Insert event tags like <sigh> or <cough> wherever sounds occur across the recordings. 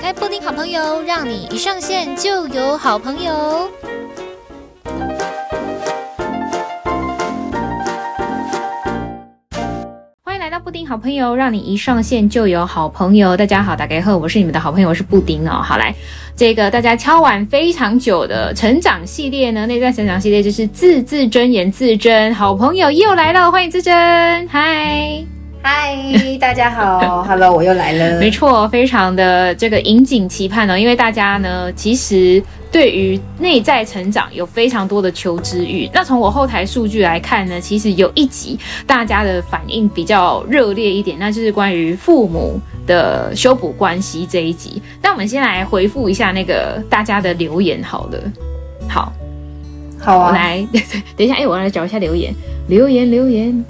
开布丁好朋友，让你一上线就有好朋友。欢迎来到布丁好朋友，让你一上线就有好朋友。大家好，大家好，我是你们的好朋友，我是布丁哦。好，来这个大家敲碗非常久的成长系列呢，内在成长系列就是字字真言，字真好朋友又来了，欢迎字真，嗨。嗨，大家好，<laughs> Hello，我又来了。没错，非常的这个引颈期盼呢，因为大家呢，其实对于内在成长有非常多的求知欲。那从我后台数据来看呢，其实有一集大家的反应比较热烈一点，那就是关于父母的修补关系这一集。那我们先来回复一下那个大家的留言，好了，好，好啊，我来，<laughs> 等一下，哎，我来找一下留言，留言，留言。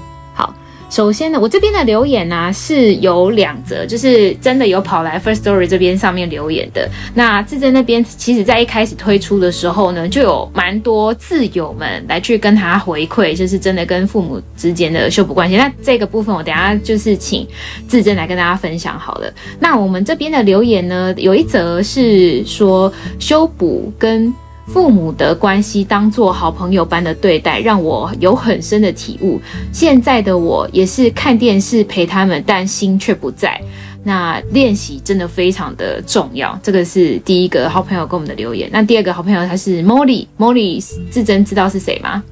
首先呢，我这边的留言呢、是有两则，就是真的有跑来 First Story 这边上面留言的。那字真那边，其实在一开始推出的时候呢，就有蛮多挚友们来去跟他回馈，就是真的跟父母之间的修补关系。那这个部分我等下就是请字真来跟大家分享好了。那我们这边的留言呢，有一则是说修补跟。父母的关系当做好朋友般的对待，让我有很深的体悟。现在的我也是看电视陪他们，但心却不在。那练习真的非常的重要。这个是第一个好朋友给我们的留言。那第二个好朋友他是 Molly，Molly 自真知道是谁吗？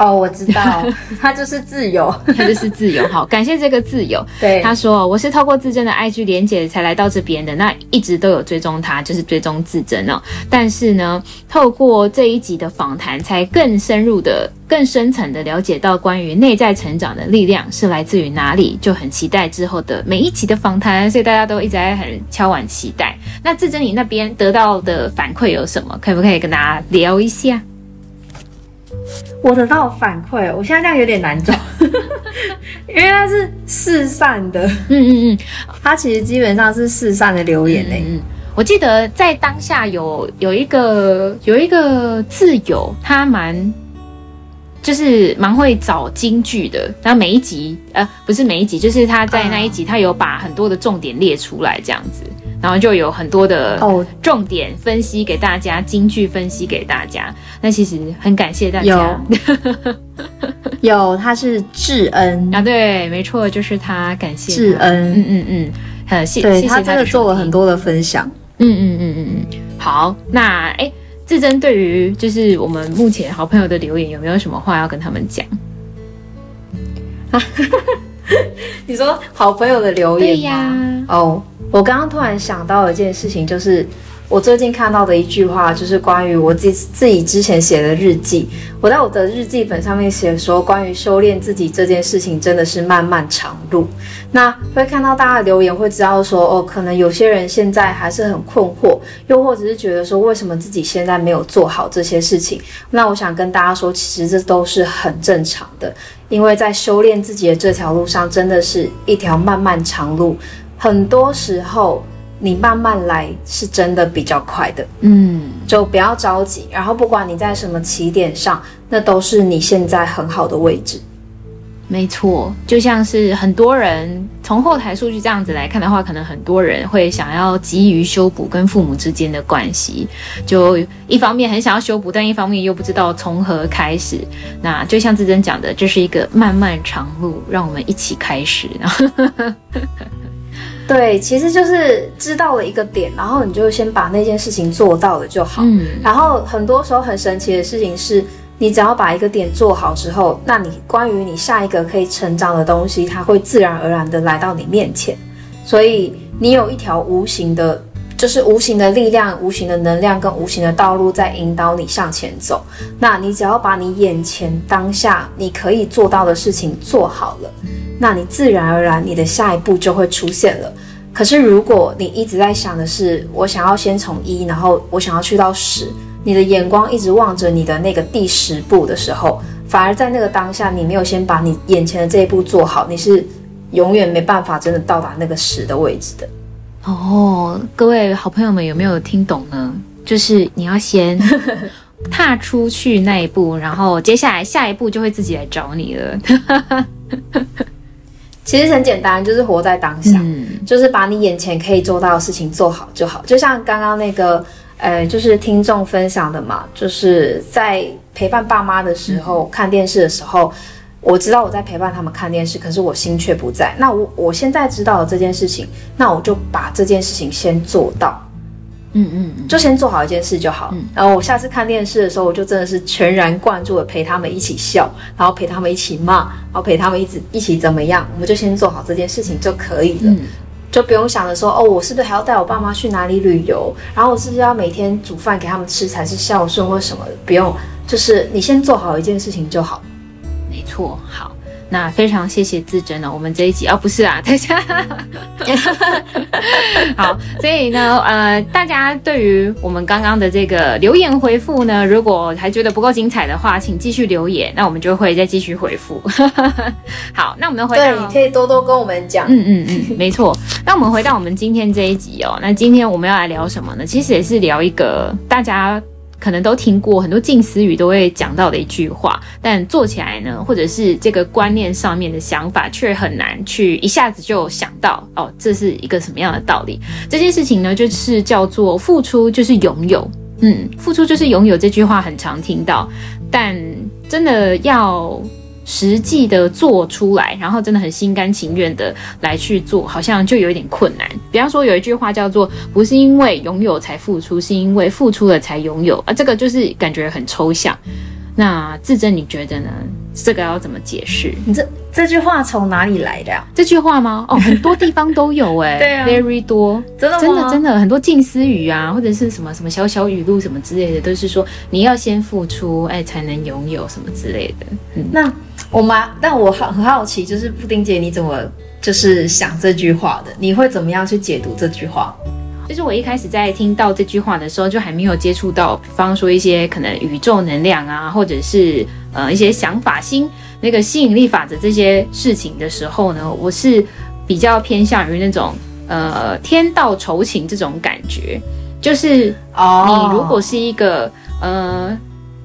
哦，我知道，<laughs> 他就是自由，他就是自由。好，感谢这个自由。对，他说我是透过自珍的 IG 连接才来到这边的，那一直都有追踪他，就是追踪自珍哦。但是呢，透过这一集的访谈，才更深入的、更深层的了解到关于内在成长的力量是来自于哪里，就很期待之后的每一集的访谈，所以大家都一直在很敲碗期待。那自珍你那边得到的反馈有什么？可不可以跟大家聊一下？我得到反馈，我现在这样有点难找，<laughs> 因为它是四散的，嗯嗯嗯，它其实基本上是四散的留言呢、欸。嗯，我记得在当下有有一个有一个字友，他蛮就是蛮会找金句的，然后每一集呃不是每一集，就是他在那一集他有把很多的重点列出来这样子。然后就有很多的重点分析给大家，金句分析给大家。那其实很感谢大家。有，<laughs> 有他是智恩啊，对，没错，就是他，感谢智恩，嗯嗯嗯，很谢谢他真的做了很多的分享。嗯嗯嗯嗯嗯，好，那哎，智真对于就是我们目前好朋友的留言，有没有什么话要跟他们讲？啊 <laughs> 你说好朋友的留言对呀？哦。我刚刚突然想到一件事情，就是我最近看到的一句话，就是关于我自己自己之前写的日记。我在我的日记本上面写说，关于修炼自己这件事情，真的是漫漫长路。那会看到大家的留言，会知道说，哦，可能有些人现在还是很困惑，又或者是觉得说，为什么自己现在没有做好这些事情？那我想跟大家说，其实这都是很正常的，因为在修炼自己的这条路上，真的是一条漫漫长路。很多时候，你慢慢来是真的比较快的，嗯，就不要着急。然后，不管你在什么起点上，那都是你现在很好的位置。没错，就像是很多人从后台数据这样子来看的话，可能很多人会想要急于修补跟父母之间的关系，就一方面很想要修补，但一方面又不知道从何开始。那就像志珍讲的，这是一个漫漫长路，让我们一起开始。<laughs> 对，其实就是知道了一个点，然后你就先把那件事情做到了就好。嗯，然后很多时候很神奇的事情是，你只要把一个点做好之后，那你关于你下一个可以成长的东西，它会自然而然的来到你面前。所以你有一条无形的，就是无形的力量、无形的能量跟无形的道路在引导你向前走。那你只要把你眼前当下你可以做到的事情做好了。那你自然而然，你的下一步就会出现了。可是，如果你一直在想的是我想要先从一，然后我想要去到十，你的眼光一直望着你的那个第十步的时候，反而在那个当下，你没有先把你眼前的这一步做好，你是永远没办法真的到达那个十的位置的。哦，各位好朋友们有没有听懂呢？就是你要先踏出去那一步，然后接下来下一步就会自己来找你了。其实很简单，就是活在当下，嗯、就是把你眼前可以做到的事情做好就好。就像刚刚那个，呃，就是听众分享的嘛，就是在陪伴爸妈的时候，嗯、看电视的时候，我知道我在陪伴他们看电视，可是我心却不在。那我我现在知道了这件事情，那我就把这件事情先做到。嗯嗯，嗯就先做好一件事就好。嗯、然后我下次看电视的时候，我就真的是全然贯注的陪他们一起笑，然后陪他们一起骂，然后陪他们一直一起怎么样，我们就先做好这件事情就可以了，嗯、就不用想着说哦，我是不是还要带我爸妈去哪里旅游？然后我是不是要每天煮饭给他们吃才是孝顺或什么的？不用，就是你先做好一件事情就好。没错，好。那非常谢谢自珍呢，我们这一集哦，不是啊，<laughs> 大家好，所以呢，呃，大家对于我们刚刚的这个留言回复呢，如果还觉得不够精彩的话，请继续留言，那我们就会再继续回复。<laughs> 好，那我们回到，对，你可以多多跟我们讲，嗯嗯嗯，没错。那我们回到我们今天这一集哦，那今天我们要来聊什么呢？其实也是聊一个大家。可能都听过很多近思语都会讲到的一句话，但做起来呢，或者是这个观念上面的想法，却很难去一下子就想到哦，这是一个什么样的道理？这件事情呢，就是叫做付出就是拥有。嗯，付出就是拥有这句话很常听到，但真的要。实际的做出来，然后真的很心甘情愿的来去做，好像就有一点困难。比方说有一句话叫做“不是因为拥有才付出，是因为付出了才拥有”，啊，这个就是感觉很抽象。那自珍你觉得呢？这个要怎么解释？你这这句话从哪里来的呀？这句话吗？哦，<laughs> 很多地方都有哎，对啊，very 多，真的真的真的很多近思语啊，或者是什么什么小小语录什么之类的，都是说你要先付出，哎，才能拥有什么之类的。嗯，那。我妈，但我很很好奇，就是布丁姐你怎么就是想这句话的？你会怎么样去解读这句话？就是我一开始在听到这句话的时候，就还没有接触到，比方说一些可能宇宙能量啊，或者是呃一些想法、心那个吸引力法则这些事情的时候呢，我是比较偏向于那种呃天道酬勤这种感觉，就是，你如果是一个、呃。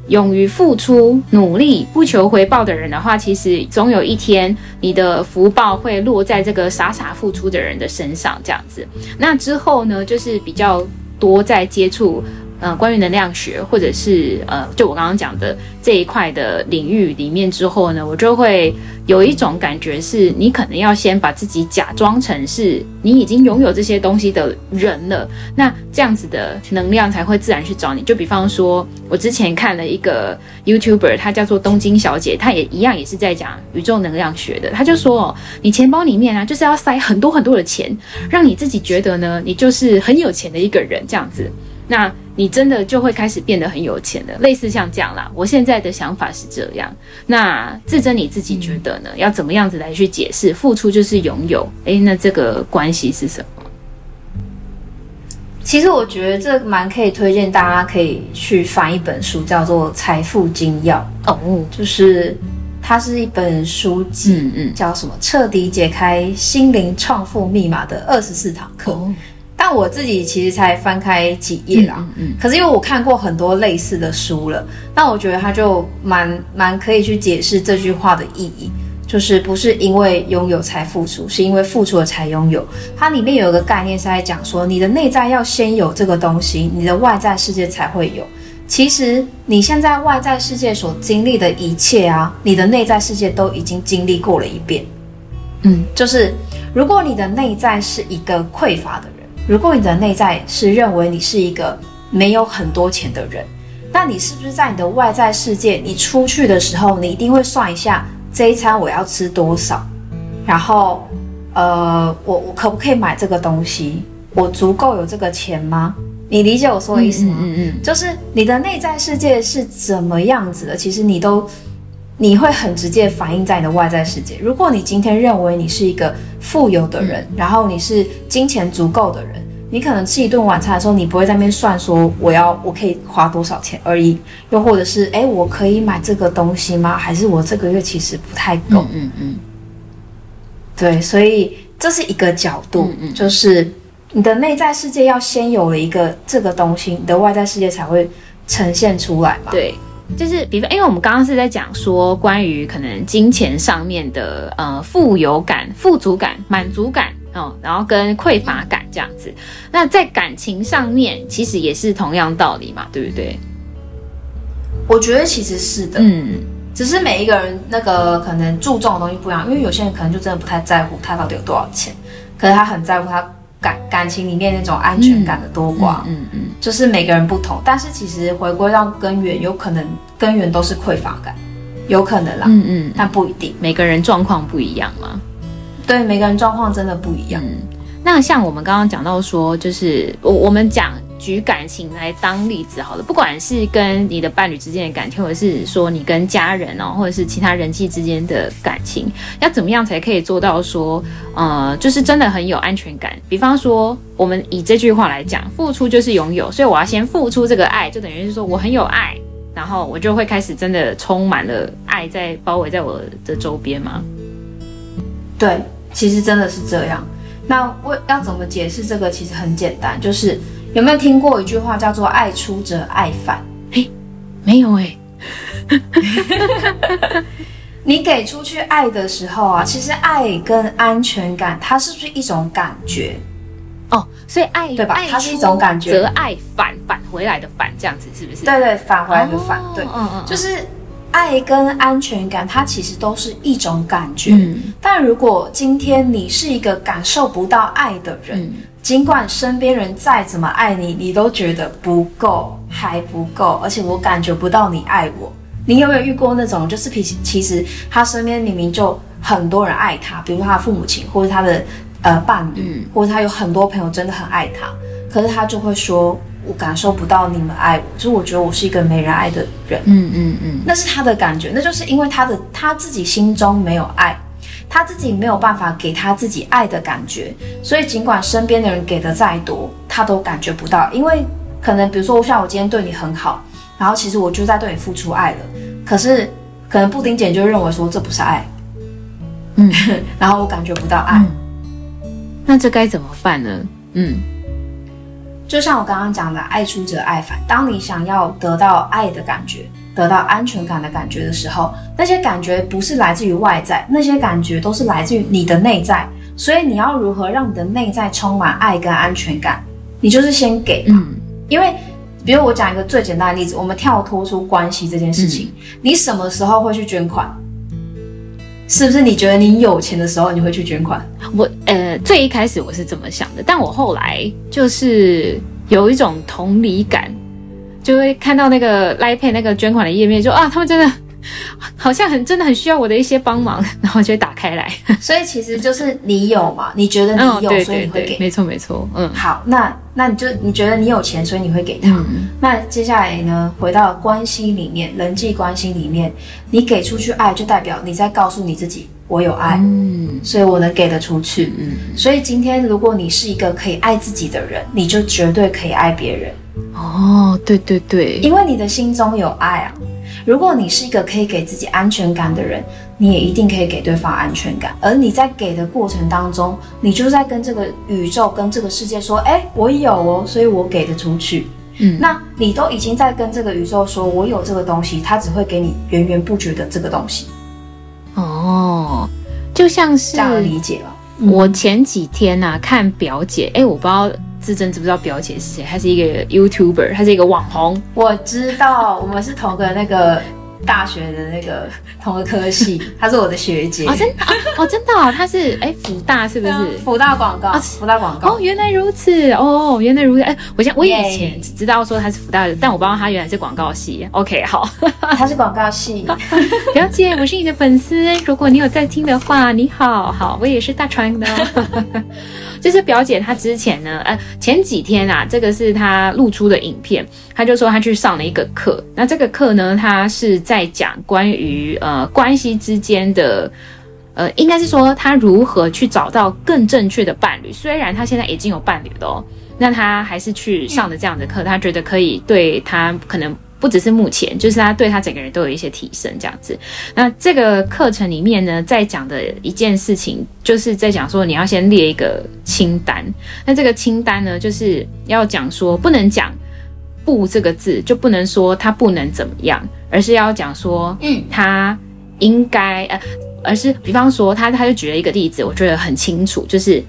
勇于付出、努力、不求回报的人的话，其实总有一天你的福报会落在这个傻傻付出的人的身上。这样子，那之后呢，就是比较多在接触。呃，关于能量学，或者是呃，就我刚刚讲的这一块的领域里面之后呢，我就会有一种感觉，是你可能要先把自己假装成是你已经拥有这些东西的人了，那这样子的能量才会自然去找你。就比方说，我之前看了一个 YouTuber，他叫做东京小姐，她也一样也是在讲宇宙能量学的。他就说哦，你钱包里面啊，就是要塞很多很多的钱，让你自己觉得呢，你就是很有钱的一个人，这样子。那你真的就会开始变得很有钱的，类似像这样啦。我现在的想法是这样。那自珍你自己觉得呢？要怎么样子来去解释付出就是拥有？诶，那这个关系是什么？其实我觉得这蛮可以推荐大家可以去翻一本书，叫做《财富精要》哦，就是它是一本书籍，嗯嗯，叫什么？彻底解开心灵创富密码的二十四堂课。哦但我自己其实才翻开几页啦，嗯，嗯，可是因为我看过很多类似的书了，那我觉得它就蛮蛮可以去解释这句话的意义，就是不是因为拥有才付出，是因为付出了才拥有。它里面有一个概念是在讲说，你的内在要先有这个东西，你的外在世界才会有。其实你现在外在世界所经历的一切啊，你的内在世界都已经经历过了一遍。嗯，就是如果你的内在是一个匮乏的人。如果你的内在是认为你是一个没有很多钱的人，那你是不是在你的外在世界，你出去的时候，你一定会算一下这一餐我要吃多少，然后，呃，我我可不可以买这个东西？我足够有这个钱吗？你理解我说的意思吗？嗯嗯，嗯，就是你的内在世界是怎么样子的，其实你都。你会很直接反映在你的外在世界。如果你今天认为你是一个富有的人，然后你是金钱足够的人，你可能吃一顿晚餐的时候，你不会在那边算说我要我可以花多少钱而已，又或者是诶，我可以买这个东西吗？还是我这个月其实不太够？嗯嗯，嗯。对，所以这是一个角度，嗯嗯，就是你的内在世界要先有了一个这个东西，你的外在世界才会呈现出来嘛。对。就是比方，因为我们刚刚是在讲说关于可能金钱上面的呃富有感、富足感、满足感哦，然后跟匮乏感这样子。那在感情上面，其实也是同样道理嘛，对不对？我觉得其实是的，嗯，只是每一个人那个可能注重的东西不一样，因为有些人可能就真的不太在乎他到底有多少钱，可是他很在乎他。感感情里面那种安全感的多寡，嗯嗯，嗯，就是每个人不同，但是其实回归到根源，有可能根源都是匮乏感，有可能啦，嗯嗯，但不一定，每个人状况不一样嘛，对，每个人状况真的不一样。嗯，那像我们刚刚讲到说，就是我我们讲。举感情来当例子好了，不管是跟你的伴侣之间的感情，或者是说你跟家人哦，或者是其他人际之间的感情，要怎么样才可以做到说，呃，就是真的很有安全感？比方说，我们以这句话来讲，付出就是拥有，所以我要先付出这个爱，就等于是说我很有爱，然后我就会开始真的充满了爱在包围在我的周边吗？对，其实真的是这样。那我要怎么解释这个？其实很简单，就是。有没有听过一句话叫做“爱出则爱返”？嘿，没有哎。<laughs> 你给出去爱的时候啊，其实爱跟安全感，它是不是一种感觉？哦，所以爱对吧？它是一种感觉，则爱返返回来的返，这样子是不是？对对，返回来的返，对，嗯嗯，就是爱跟安全感，它其实都是一种感觉。嗯，但如果今天你是一个感受不到爱的人，嗯尽管身边人再怎么爱你，你都觉得不够，还不够，而且我感觉不到你爱我。你有没有遇过那种，就是其其实他身边明明就很多人爱他，比如说他的父母亲，或者他的呃伴侣，嗯，或者他有很多朋友真的很爱他，可是他就会说，我感受不到你们爱我，就是我觉得我是一个没人爱的人。嗯嗯嗯，那是他的感觉，那就是因为他的他自己心中没有爱。他自己没有办法给他自己爱的感觉，所以尽管身边的人给的再多，他都感觉不到。因为可能比如说，像我今天对你很好，然后其实我就在对你付出爱了，可是可能布丁姐就认为说这不是爱，嗯，然后我感觉不到爱，嗯，那这该怎么办呢？嗯，就像我刚刚讲的，爱出者爱返。当你想要得到爱的感觉，得到安全感的感觉的时候，那些感觉不是来自于外在，那些感觉都是来自于你的内在。所以你要如何让你的内在充满爱跟安全感？你就是先给，嗯，因为比如我讲一个最简单的例子，我们跳脱出关系这件事情，嗯，你什么时候会去捐款？是不是你觉得你有钱的时候你会去捐款？我呃，最一开始我是这么想的，但我后来就是有一种同理感。就会看到那个 Line Pay 那个捐款的页面，就啊，他们真的 <laughs> 好像很真的很需要我的一些帮忙，<laughs> 然后就会打开来。<laughs> 所以其实就是你有嘛，你觉得你有，哦、对对对，所以你会给。没错没错，嗯。好，那那你就你觉得你有钱，所以你会给他。嗯、那接下来呢，回到关系里面，人际关系里面，你给出去爱，就代表你在告诉你自己，我有爱，嗯，所以我能给得出去。嗯。所以今天如果你是一个可以爱自己的人，你就绝对可以爱别人。哦，对对对，因为你的心中有爱啊。如果你是一个可以给自己安全感的人，你也一定可以给对方安全感。而你在给的过程当中，你就在跟这个宇宙、跟这个世界说：“哎，我有哦，所以我给得出去。”嗯，那你都已经在跟这个宇宙说：“我有这个东西。”它只会给你源源不绝的这个东西。哦，就像是这样理解了。我前几天呐、啊、看表姐，哎，我不知道。志珍知不知道表姐是谁？她是一个 YouTuber，她是一个网红。我知道，我们是同个那个大学的那个同个科系，<laughs> 她是我的学姐。哦，真的哦，真的、哦，她是哎，福大是不是？福大广告，福大广告。哦，原来如此，哦，原来如此。哎，我想我以前只知道说她是福大的，但我不知道她原来是广告系。OK，好，<laughs> 她是广告系。<laughs> 表姐，我是你的粉丝，如果你有在听的话，你好好，我也是大川的。就是表姐，她之前呢，呃，前几天啊，这个是她露出的影片，她就说她去上了一个课，那这个课呢，她是在在讲关于呃关系之间的，呃，应该是说他如何去找到更正确的伴侣。虽然他现在已经有伴侣了，那他还是去上了这样的课，他觉得可以对他可能。不只是目前，就是他对他整个人都有一些提升，这样子。那这个课程里面呢，在讲的一件事情，就是在讲说你要先列一个清单。那这个清单呢，就是要讲说不能讲“不”这个字就不能说他不能怎么样，而是要讲说，嗯，他应该呃，而是比方说他他就举了一个例子，我觉得很清楚，就是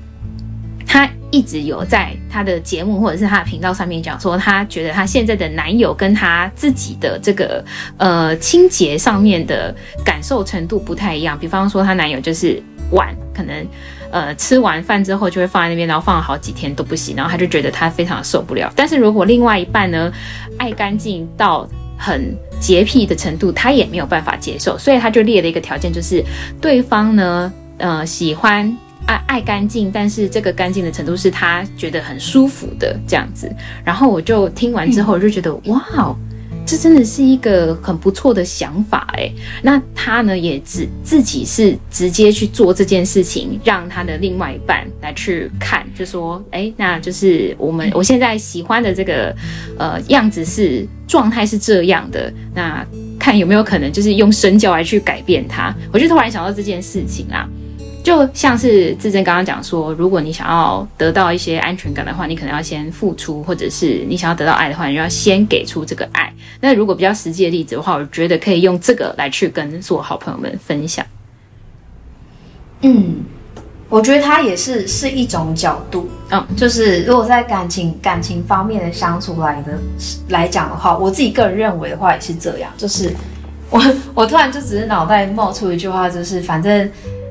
他一直有在他的节目或者是他的频道上面讲说，他觉得他现在的男友跟他自己的这个呃清洁上面的感受程度不太一样，比方说他男友就是碗可能。呃，吃完饭之后就会放在那边，然后放了好几天都不洗，然后他就觉得他非常受不了。但是如果另外一半呢，爱干净到很洁癖的程度，他也没有办法接受，所以他就列了一个条件，就是对方呢，呃，喜欢爱爱干净，但是这个干净的程度是他觉得很舒服的这样子。然后我就听完之后，我就觉得、嗯、哇哦。这真的是一个很不错的想法诶，那他呢也只自己是直接去做这件事情，让他的另外一半来去看，就说，诶，那就是我们我现在喜欢的这个呃样子是状态是这样的，那看有没有可能就是用身教来去改变他。我就突然想到这件事情啊。就像是志珍刚刚讲说，如果你想要得到一些安全感的话，你可能要先付出，或者是你想要得到爱的话，你就要先给出这个爱。那如果比较实际的例子的话，我觉得可以用这个来去跟所有好朋友们分享。嗯，我觉得它也是是一种角度。嗯，就是如果在感情感情方面的相处来的来讲的话，我自己个人认为的话也是这样。就是我我突然就只是脑袋冒出一句话，就是反正。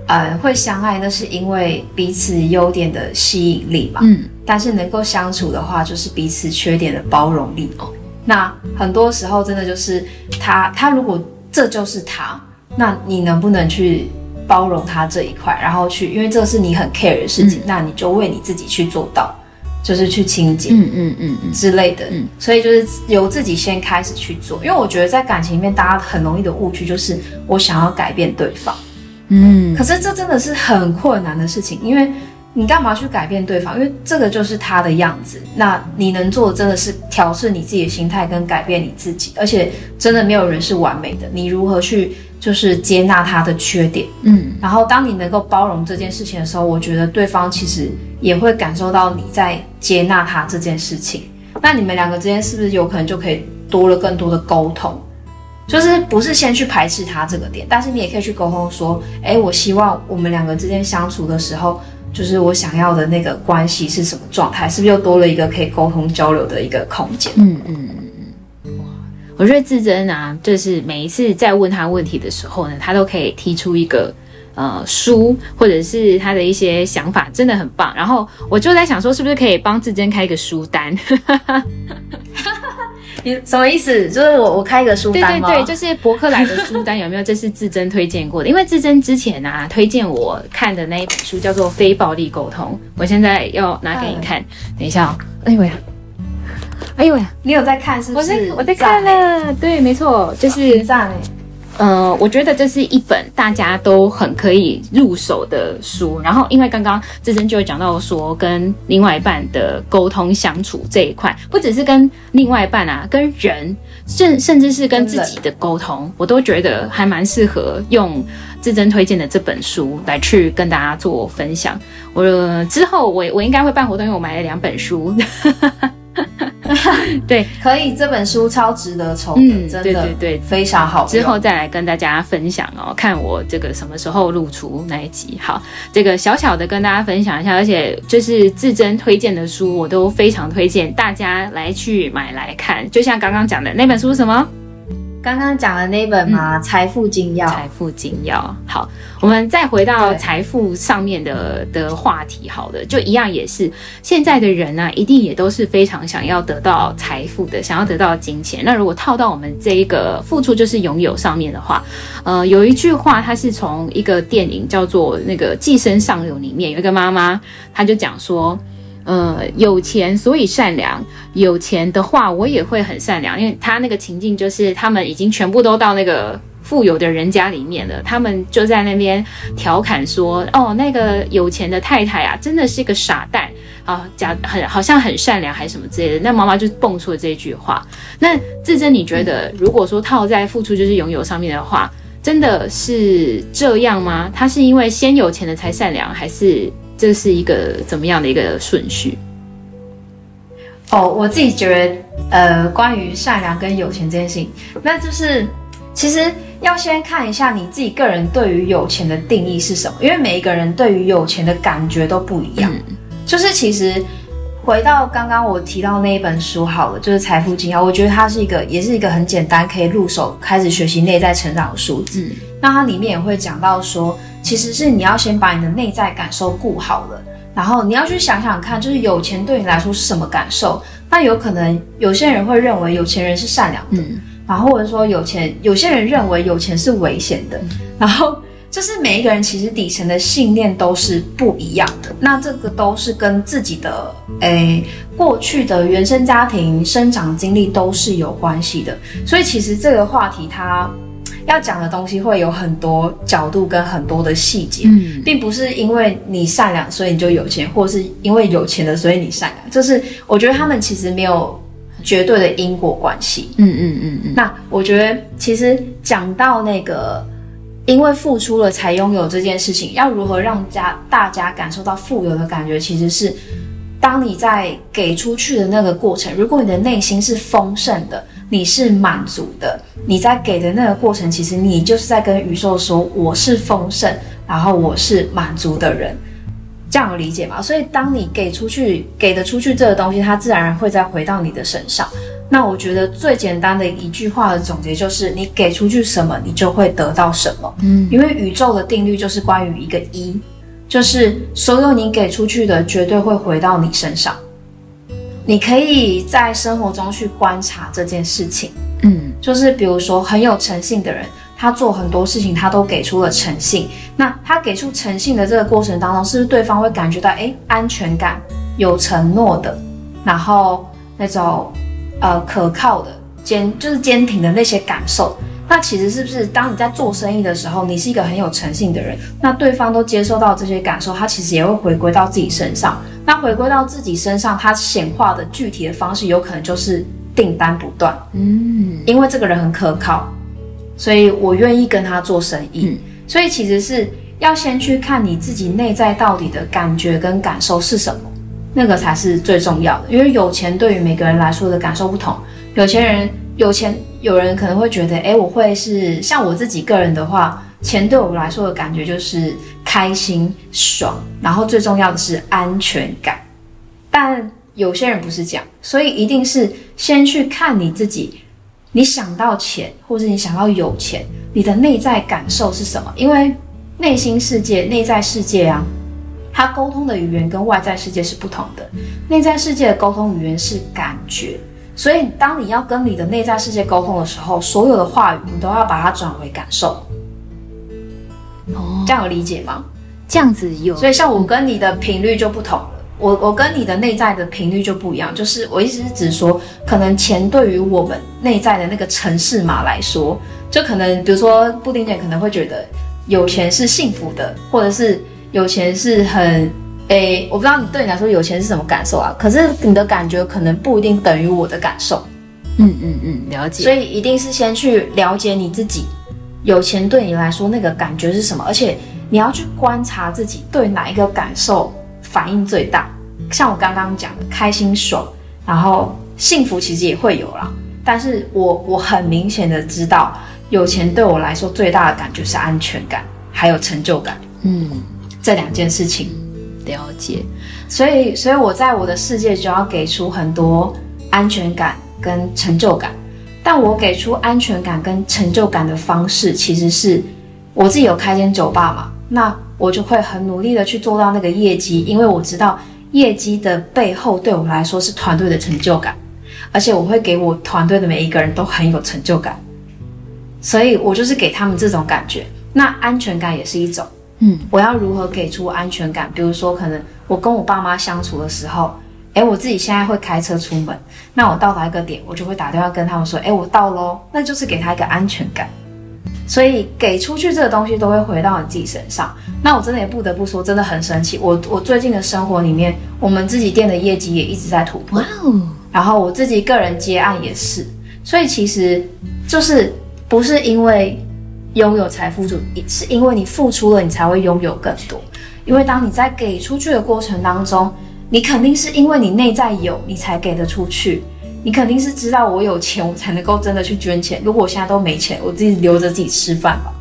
呃，会相爱那是因为彼此优点的吸引力嘛。嗯，但是能够相处的话，就是彼此缺点的包容力。哦，那很多时候真的就是他，他如果这就是他，那你能不能去包容他这一块，然后去，因为这是你很 care 的事情，嗯，那你就为你自己去做到，就是去清洁，嗯嗯嗯嗯之类的。嗯，所以就是由自己先开始去做，因为我觉得在感情里面，大家很容易的误区就是我想要改变对方。嗯，可是这真的是很困难的事情，因为你干嘛去改变对方？因为这个就是他的样子。那你能做的真的是调试你自己的心态跟改变你自己，而且真的没有人是完美的。你如何去就是接纳他的缺点？嗯，然后当你能够包容这件事情的时候，我觉得对方其实也会感受到你在接纳他这件事情。那你们两个之间是不是有可能就可以多了更多的沟通？就是不是先去排斥他这个点，但是你也可以去沟通说，哎，我希望我们两个之间相处的时候，就是我想要的那个关系是什么状态，是不是又多了一个可以沟通交流的一个空间？嗯嗯嗯嗯。哇，我觉得志珍啊，就是每一次在问他问题的时候呢，他都可以提出一个呃书，或者是他的一些想法，真的很棒。然后我就在想说，是不是可以帮志珍开一个书单？<laughs> 什么意思？就是我我开一个书单吗？对对对，就是博客来的书单有没有？这是志珍推荐过的，因为志珍之前啊推荐我看的那一本书叫做《非暴力沟通》，我现在要拿给你看。等一下哦，哎呦喂，哎呦喂，你有在看是不是？我在我在看了，对，没错，就是赞呃，我觉得这是一本大家都很可以入手的书。然后，因为刚刚志珍就有讲到说，跟另外一半的沟通相处这一块，不只是跟另外一半啊，跟人，甚甚至是跟自己的沟通，我都觉得还蛮适合用志珍推荐的这本书来去跟大家做分享。我之后我我应该会办活动，因为我买了两本书。<laughs> 对，可以，这本书超值得抽的，嗯，真的，对对对，非常好。之后再来跟大家分享哦，看我这个什么时候露出那一集。好，这个小小的跟大家分享一下，而且就是志珍推荐的书，我都非常推荐大家来去买来看。就像刚刚讲的那本书是什么？刚刚讲的那本嘛，财富精要。财富精要。好，我们再回到财富上面的的话题。好的，就一样也是现在的人呢、啊，一定也都是非常想要得到财富的，想要得到金钱。那如果套到我们这一个付出就是拥有上面的话，呃，有一句话，它是从一个电影叫做那个《寄生上流》里面有一个妈妈，她就讲说。呃，有钱所以善良。有钱的话，我也会很善良，因为他那个情境就是他们已经全部都到那个富有的人家里面了，他们就在那边调侃说：“哦，那个有钱的太太啊，真的是个傻蛋啊，假很好像很善良还是什么之类的。”那妈妈就蹦出了这句话。那志珍，你觉得如果说套在付出就是拥有上面的话，真的是这样吗？他是因为先有钱的才善良，还是？这是一个怎么样的一个顺序？哦，我自己觉得，呃，关于善良跟有钱这件事情，那就是其实要先看一下你自己个人对于有钱的定义是什么，因为每一个人对于有钱的感觉都不一样。嗯、就是其实回到刚刚我提到那一本书好了，就是《财富精要》，我觉得它是一个，也是一个很简单可以入手开始学习内在成长的书籍。嗯、那它里面也会讲到说，其实是你要先把你的内在感受顾好了。然后你要去想想看，就是有钱对你来说是什么感受？那有可能有些人会认为有钱人是善良的，嗯、然后或者说有钱，有些人认为有钱是危险的。嗯、然后就是每一个人其实底层的信念都是不一样的。那这个都是跟自己的诶过去的原生家庭生长经历都是有关系的。所以其实这个话题它。要讲的东西会有很多角度跟很多的细节，嗯，并不是因为你善良所以你就有钱，或是因为有钱了所以你善良，就是我觉得他们其实没有绝对的因果关系，嗯嗯嗯嗯。那我觉得其实讲到那个因为付出了才拥有这件事情，要如何让家大家感受到富有的感觉，其实是当你在给出去的那个过程，如果你的内心是丰盛的。你是满足的，你在给的那个过程，其实你就是在跟宇宙说，我是丰盛，然后我是满足的人，这样有理解吗？所以当你给出去，给的出去这个东西，它自然而然会再回到你的身上。那我觉得最简单的一句话的总结就是，你给出去什么，你就会得到什么。嗯，因为宇宙的定律就是关于一个一，就是所有你给出去的，绝对会回到你身上。你可以在生活中去观察这件事情，嗯，就是比如说很有诚信的人，他做很多事情他都给出了诚信。那他给出诚信的这个过程当中，是不是对方会感觉到诶安全感、有承诺的，然后那种呃可靠的坚就是坚挺的那些感受？那其实是不是当你在做生意的时候，你是一个很有诚信的人，那对方都接受到这些感受，他其实也会回归到自己身上。那回归到自己身上，它显化的具体的方式，有可能就是订单不断。嗯，因为这个人很可靠，所以我愿意跟他做生意。嗯，所以其实是要先去看你自己内在到底的感觉跟感受是什么，那个才是最重要的。因为有钱对于每个人来说的感受不同，有钱人有钱，有人可能会觉得，诶，我会是像我自己个人的话，钱对我们来说的感觉就是。开心爽，然后最重要的是安全感。但有些人不是这样，所以一定是先去看你自己。你想到钱，或者你想到有钱，你的内在感受是什么？因为内心世界、内在世界啊，它沟通的语言跟外在世界是不同的。内在世界的沟通语言是感觉，所以当你要跟你的内在世界沟通的时候，所有的话语你都要把它转为感受。哦，这样有理解吗？这样子有，所以像我跟你的频率就不同了。我我跟你的内在的频率就不一样。就是我意思是指说，可能钱对于我们内在的那个城市码来说，就可能比如说布丁姐可能会觉得有钱是幸福的，或者是有钱是很诶，我不知道你对你来说有钱是什么感受啊？可是你的感觉可能不一定等于我的感受。嗯嗯嗯，了解。所以一定是先去了解你自己。有钱对你来说那个感觉是什么？而且你要去观察自己对哪一个感受反应最大。像我刚刚讲的，开心爽，然后幸福其实也会有啦。但是我我很明显的知道，有钱对我来说最大的感觉是安全感，还有成就感。嗯，这两件事情了解。所以，所以我在我的世界就要给出很多安全感跟成就感。但我给出安全感跟成就感的方式，其实是我自己有开间酒吧嘛，那我就会很努力的去做到那个业绩，因为我知道业绩的背后对我来说是团队的成就感，而且我会给我团队的每一个人都很有成就感，所以我就是给他们这种感觉。那安全感也是一种，嗯，我要如何给出安全感？比如说，可能我跟我爸妈相处的时候。哎，我自己现在会开车出门，那我到达一个点，我就会打电话跟他们说，哎，我到喽，那就是给他一个安全感。所以给出去这个东西都会回到你自己身上。那我真的也不得不说，真的很神奇。我我最近的生活里面，我们自己店的业绩也一直在突破。哇哦！然后我自己个人接案也是，所以其实就是不是因为拥有财富主义，是因为你付出了，你才会拥有更多。因为当你在给出去的过程当中。你肯定是因为你内在有，你才给得出去。你肯定是知道我有钱，我才能够真的去捐钱。如果我现在都没钱，我自己留着自己吃饭吧。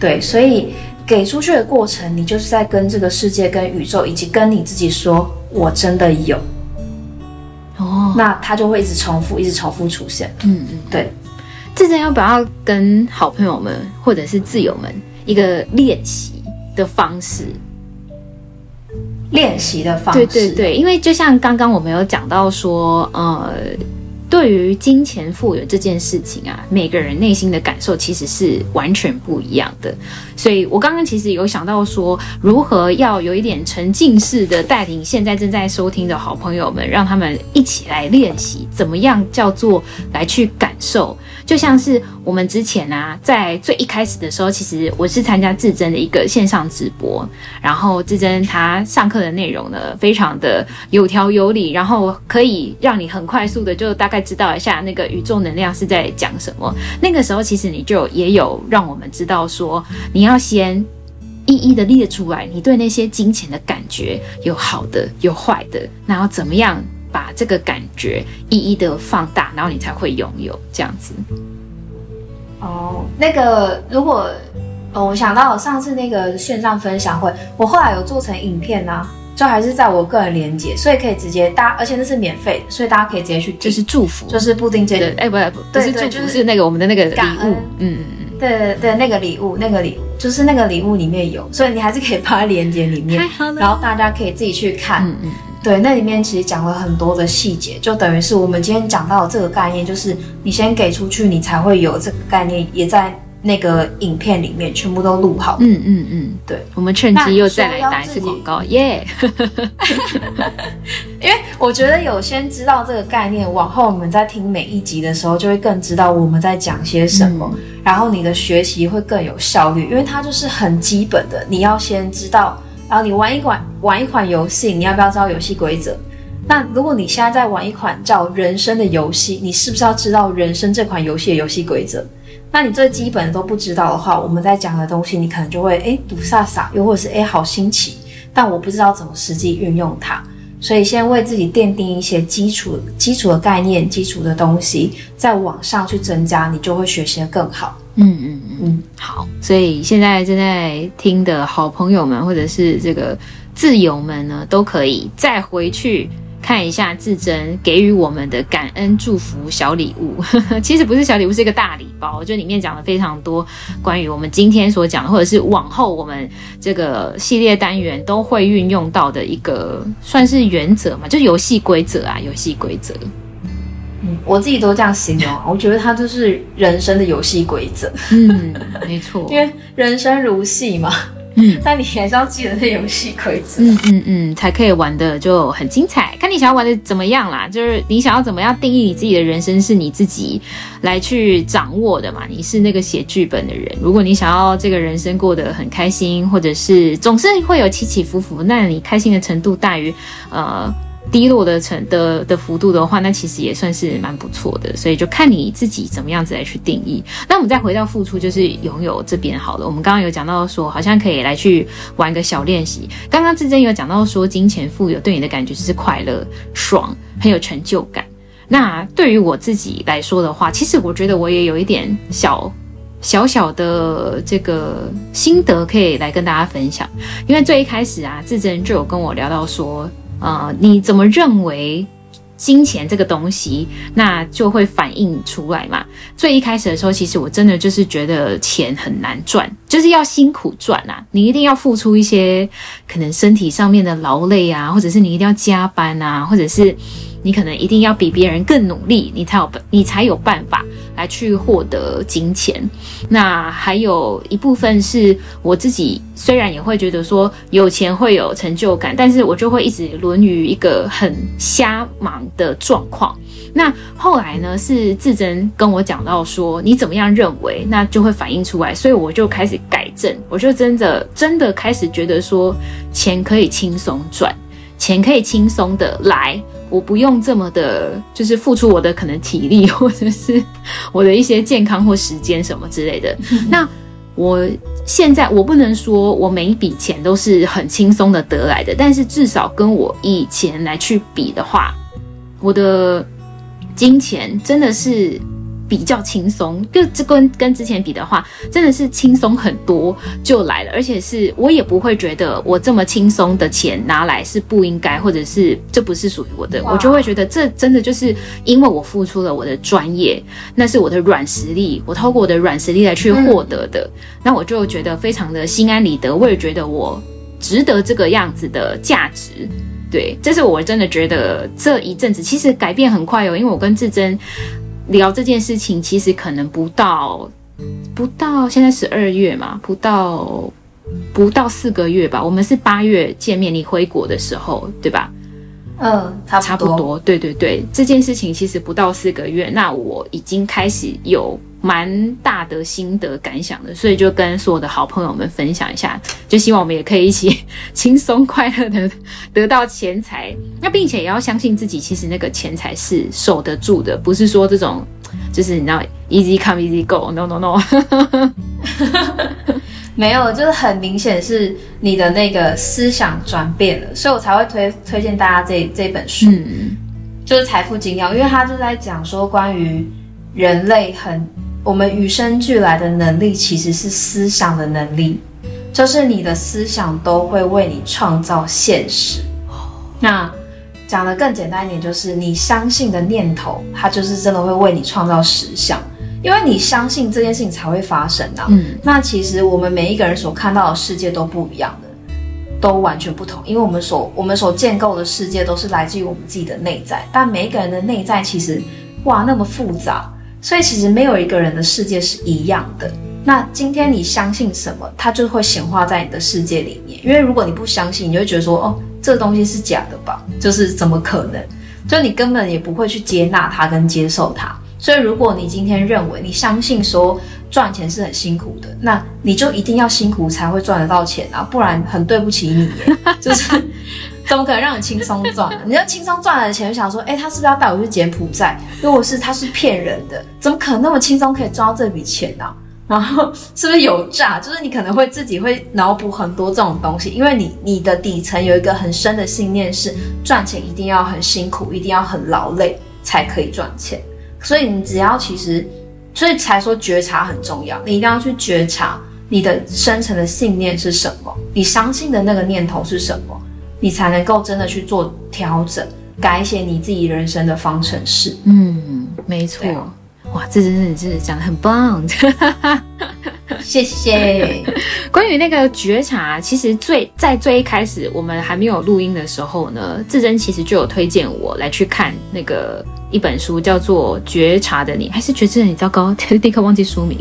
对，所以给出去的过程，你就是在跟这个世界、跟宇宙以及跟你自己说，我真的有。哦，那它就会一直重复，一直重复出现。嗯嗯，对。这件要不要跟好朋友们或者是挚友们一个练习的方式？练习的方式，对对对，因为就像刚刚我们有讲到说，呃，对于金钱富有这件事情啊，每个人内心的感受其实是完全不一样的。所以我刚刚其实有想到说，如何要有一点沉浸式的带领现在正在收听的好朋友们，让他们一起来练习，怎么样叫做来去感受。就像是我们之前啊，在最一开始的时候，其实我是参加自珍的一个线上直播，然后自珍他上课的内容呢，非常的有条有理，然后可以让你很快速的就大概知道一下那个宇宙能量是在讲什么。那个时候，其实你就也有让我们知道说，你要先一一的列出来，你对那些金钱的感觉，有好的，有坏的，那要怎么样？把这个感觉一一的放大，然后你才会拥有这样子。哦，那个如果，哦，我想到上次那个线上分享会，我后来有做成影片呢、啊，就还是在我个人连接，所以可以直接大家，而且那是免费的，所以大家可以直接去，就是祝福，就是布丁姐姐，哎，不不，不是祝福，就是那个我们的那个礼物，嗯嗯嗯，对对对，那个礼物，那个礼物，就是那个礼物里面有，所以你还是可以放在连接里面，然后大家可以自己去看，嗯嗯。对，那里面其实讲了很多的细节，就等于是我们今天讲到的这个概念，就是你先给出去，你才会有这个概念，也在那个影片里面全部都录好。嗯嗯嗯，对，我们趁机又再来打一次广告，耶！<laughs> 因为我觉得有先知道这个概念，往后我们在听每一集的时候，就会更知道我们在讲些什么，嗯、然后你的学习会更有效率，因为它就是很基本的，你要先知道。然后你玩一款玩一款游戏，你要不要知道游戏规则？那如果你现在在玩一款叫人生的游戏，你是不是要知道人生这款游戏的游戏规则？那你最基本的都不知道的话，我们在讲的东西，你可能就会哎，不飒飒，又或者是哎好新奇，但我不知道怎么实际运用它。所以先为自己奠定一些基础基础的概念、基础的东西，再往上去增加，你就会学习的更好。嗯嗯嗯，好，所以现在正在听的好朋友们，或者是这个自由们呢，都可以再回去看一下自珍给予我们的感恩祝福小礼物。<laughs> 其实不是小礼物，是一个大礼包，就里面讲了非常多关于我们今天所讲的，或者是往后我们这个系列单元都会运用到的一个算是原则嘛，就是游戏规则啊，游戏规则。嗯，我自己都这样形容，我觉得它就是人生的游戏规则。嗯，没错，<laughs> 因为人生如戏嘛。嗯，但你还是要记得这游戏规则。嗯嗯嗯，才可以玩的就很精彩。看你想要玩的怎么样啦，就是你想要怎么样定义你自己的人生，是你自己来去掌握的嘛。你是那个写剧本的人。如果你想要这个人生过得很开心，或者是总是会有起起伏伏，那你开心的程度大于呃。低落的程的的幅度的话，那其实也算是蛮不错的，所以就看你自己怎么样子来去定义。那我们再回到付出，就是拥有这边好了。我们刚刚有讲到说，好像可以来去玩个小练习。刚刚志珍有讲到说，金钱富有对你的感觉就是快乐、爽，很有成就感。那对于我自己来说的话，其实我觉得我也有一点小小小的这个心得可以来跟大家分享。因为最一开始啊，自珍就有跟我聊到说。呃，你怎么认为金钱这个东西，那就会反映出来嘛？最一开始的时候，其实我真的就是觉得钱很难赚，就是要辛苦赚啊，你一定要付出一些可能身体上面的劳累啊，或者是你一定要加班啊，或者是。你可能一定要比别人更努力，你才有你才有办法来去获得金钱。那还有一部分是我自己，虽然也会觉得说有钱会有成就感，但是我就会一直沦于一个很瞎忙的状况。那后来呢，是自珍跟我讲到说，你怎么样认为，那就会反映出来，所以我就开始改正，我就真的真的开始觉得说，钱可以轻松赚，钱可以轻松的来。我不用这么的，就是付出我的可能体力，<laughs> 或者是我的一些健康或时间什么之类的。<laughs> 那我现在我不能说我每一笔钱都是很轻松的得来的，但是至少跟我以前来去比的话，我的金钱真的是。比较轻松，就这跟跟之前比的话，真的是轻松很多就来了，而且是我也不会觉得我这么轻松的钱拿来是不应该，或者是这不是属于我的，我就会觉得这真的就是因为我付出了我的专业，那是我的软实力，我透过我的软实力来去获得的，嗯、那我就觉得非常的心安理得，我也觉得我值得这个样子的价值，对，这是我真的觉得这一阵子其实改变很快哦，因为我跟至臻。聊这件事情，其实可能不到，不到现在十二月嘛，不到不到四个月吧。我们是八月见面，你回国的时候，对吧？嗯，差不多，差不多。对对对，这件事情其实不到四个月，那我已经开始有。蛮大的心得感想的，所以就跟所有的好朋友们分享一下，就希望我们也可以一起轻松快乐的得到钱财，那并且也要相信自己，其实那个钱财是守得住的，不是说这种就是你知道 easy come easy go，no no no，<laughs> 没有，就是很明显是你的那个思想转变了，所以我才会推推荐大家这这本书，嗯，就是财富精要，因为他就在讲说关于人类很。我们与生俱来的能力其实是思想的能力，就是你的思想都会为你创造现实。那讲的更简单一点，就是你相信的念头，它就是真的会为你创造实相，因为你相信这件事情才会发生啊。嗯，那其实我们每一个人所看到的世界都不一样的，都完全不同，因为我们所我们所建构的世界都是来自于我们自己的内在，但每一个人的内在其实哇那么复杂。所以其实没有一个人的世界是一样的。那今天你相信什么，它就会显化在你的世界里面。因为如果你不相信，你就会觉得说，哦，这个东西是假的吧？就是怎么可能？就你根本也不会去接纳它跟接受它。所以如果你今天认为你相信说赚钱是很辛苦的，那你就一定要辛苦才会赚得到钱啊，不然很对不起你，<laughs> 就是。怎么可能让你轻松赚呢？你要轻松赚了钱，就想说，哎、欸，他是不是要带我去柬埔寨？如果是，他是骗人的，怎么可能那么轻松可以赚到这笔钱呢、啊？然后是不是有诈？就是你可能会自己会脑补很多这种东西，因为你你的底层有一个很深的信念是赚钱一定要很辛苦，一定要很劳累才可以赚钱。所以你只要其实，所以才说觉察很重要，你一定要去觉察你的深层的信念是什么，你相信的那个念头是什么。你才能够真的去做调整，改写你自己人生的方程式。嗯，没错。哇，这真的是讲的很棒，<laughs> 谢谢。<laughs> 关于那个觉察，其实最在最一开始我们还没有录音的时候呢，志珍其实就有推荐我来去看那个一本书，叫做《觉察的你》，还是觉知的你？糟糕，<laughs> 立刻忘记书名。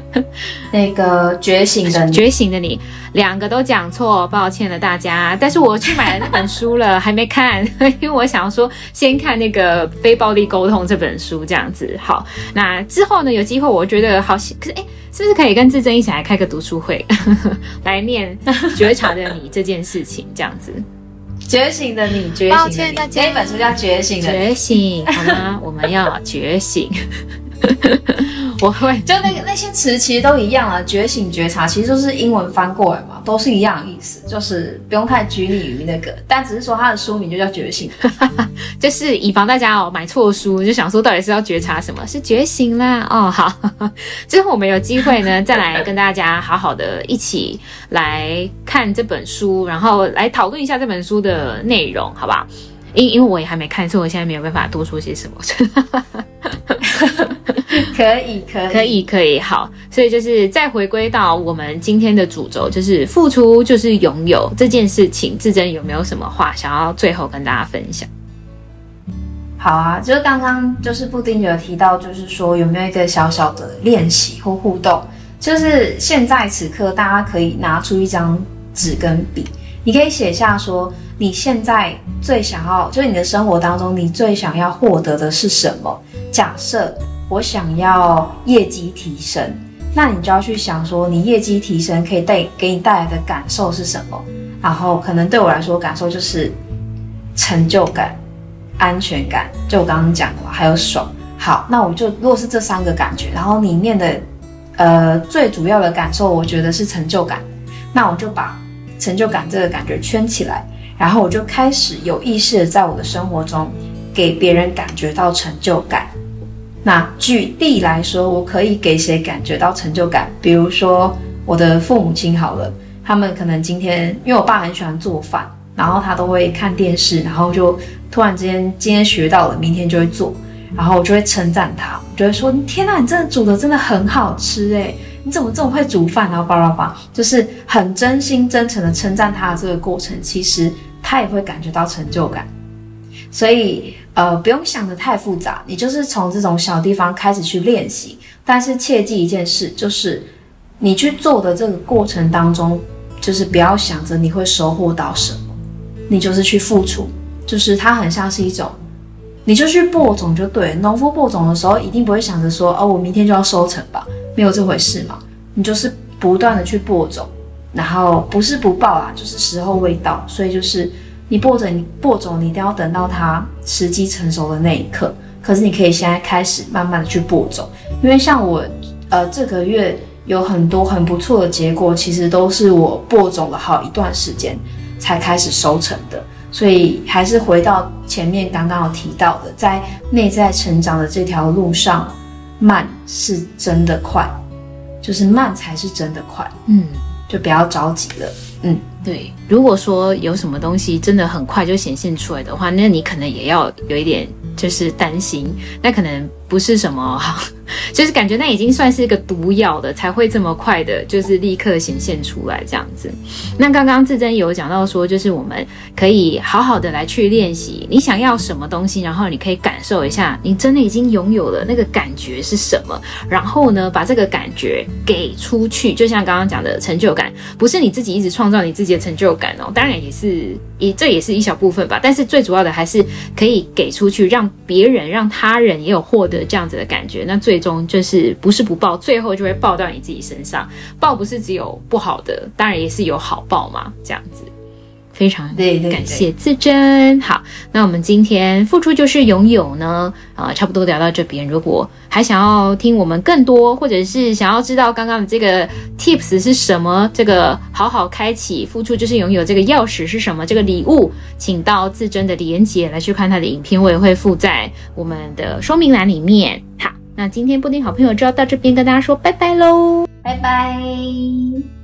<laughs> 那个觉醒的觉醒的你，两个都讲错，抱歉了大家。但是我去买了那本书了，还没看，<laughs> 因为我想说先看那个非暴力沟通这本书，这样子好。那之后呢，有机会我觉得好，可是哎，是不是可以跟志珍一起来开个读书会，<laughs> 来念觉察的你这件事情，这样子。觉醒的你，觉醒的你，抱歉大家，这本书叫觉醒的觉醒，好吗？我们要觉醒。我会，<laughs> 就那个那些词其实都一样啊，觉醒、觉察，其实都是英文翻过来嘛，都是一样的意思，就是不用太拘泥于那个，但只是说它的书名就叫觉醒，<laughs> 就是以防大家哦买错书，就想说到底是要觉察什么，是觉醒啦哦。好，<laughs> 之后我们有机会呢，再来跟大家好好的一起来看这本书，然后来讨论一下这本书的内容，好不好？因因为我也还没看，所以我现在没有办法多说些什么。<laughs> 可以，可以，可以，可以，好。所以就是再回归到我们今天的主轴，就是付出就是拥有这件事情。至臻有没有什么话想要最后跟大家分享？好啊，就是刚刚就是布丁有提到，就是说有没有一个小小的练习或互动？就是现在此刻，大家可以拿出一张纸跟笔，你可以写下说。你现在最想要，就是你的生活当中，你最想要获得的是什么？假设我想要业绩提升，那你就要去想说，你业绩提升可以带给你带来的感受是什么？然后可能对我来说，感受就是成就感、安全感，就我刚刚讲的，还有爽。好，那我就如果是这三个感觉，然后里面的呃，最主要的感受，我觉得是成就感。那我就把成就感这个感觉圈起来，然后我就开始有意识的在我的生活中给别人感觉到成就感。那举例来说，我可以给谁感觉到成就感？比如说我的父母亲好了，他们可能今天，因为我爸很喜欢做饭，然后他都会看电视，然后就突然之间今天学到了，明天就会做，然后我就会称赞他，我就会说：天哪，你真的煮的真的很好吃诶，你怎么这么会煮饭？然后叭叭叭，就是很真心真诚的称赞他的这个过程，其实他也会感觉到成就感，所以。呃，不用想得太复杂，你就是从这种小地方开始去练习。但是切记一件事，就是你去做的这个过程当中，就是不要想着你会收获到什么，你就是去付出，就是它很像是一种，你就去播种就对。农夫播种的时候，一定不会想着说，哦，我明天就要收成吧，没有这回事嘛。你就是不断的去播种，然后不是不报啊，就是时候未到，所以就是。你播种，你播种，你一定要等到它时机成熟的那一刻。可是你可以现在开始慢慢的去播种，因为像我，呃，这个月有很多很不错的结果，其实都是我播种了好一段时间才开始收成的。所以还是回到前面刚刚有提到的，在内在成长的这条路上，慢是真的快，就是慢才是真的快。嗯，就不要着急了。嗯。对，如果说有什么东西真的很快就显现出来的话，那你可能也要有一点就是担心，那可能不是什么。<laughs> 就是感觉那已经算是一个毒药的，才会这么快的，就是立刻显现出来这样子。那刚刚志珍有讲到说，就是我们可以好好的来去练习，你想要什么东西，然后你可以感受一下，你真的已经拥有了那个感觉是什么，然后呢，把这个感觉给出去。就像刚刚讲的成就感，不是你自己一直创造你自己的成就感哦，当然也是，也这也是一小部分吧。但是最主要的还是可以给出去，让别人、让他人也有获得这样子的感觉。那最终。就是不是不报，最后就会报到你自己身上。报不是只有不好的，当然也是有好报嘛。这样子，非常感谢自珍。好，那我们今天付出就是拥有呢，啊、呃，差不多聊到这边。如果还想要听我们更多，或者是想要知道刚刚的这个 tips 是什么，这个好好开启付出就是拥有这个钥匙是什么，这个礼物，请到自珍的连结来去看他的影片，我也会附在我们的说明栏里面。好。那今天布丁好朋友就要到这边跟大家说拜拜喽，拜拜。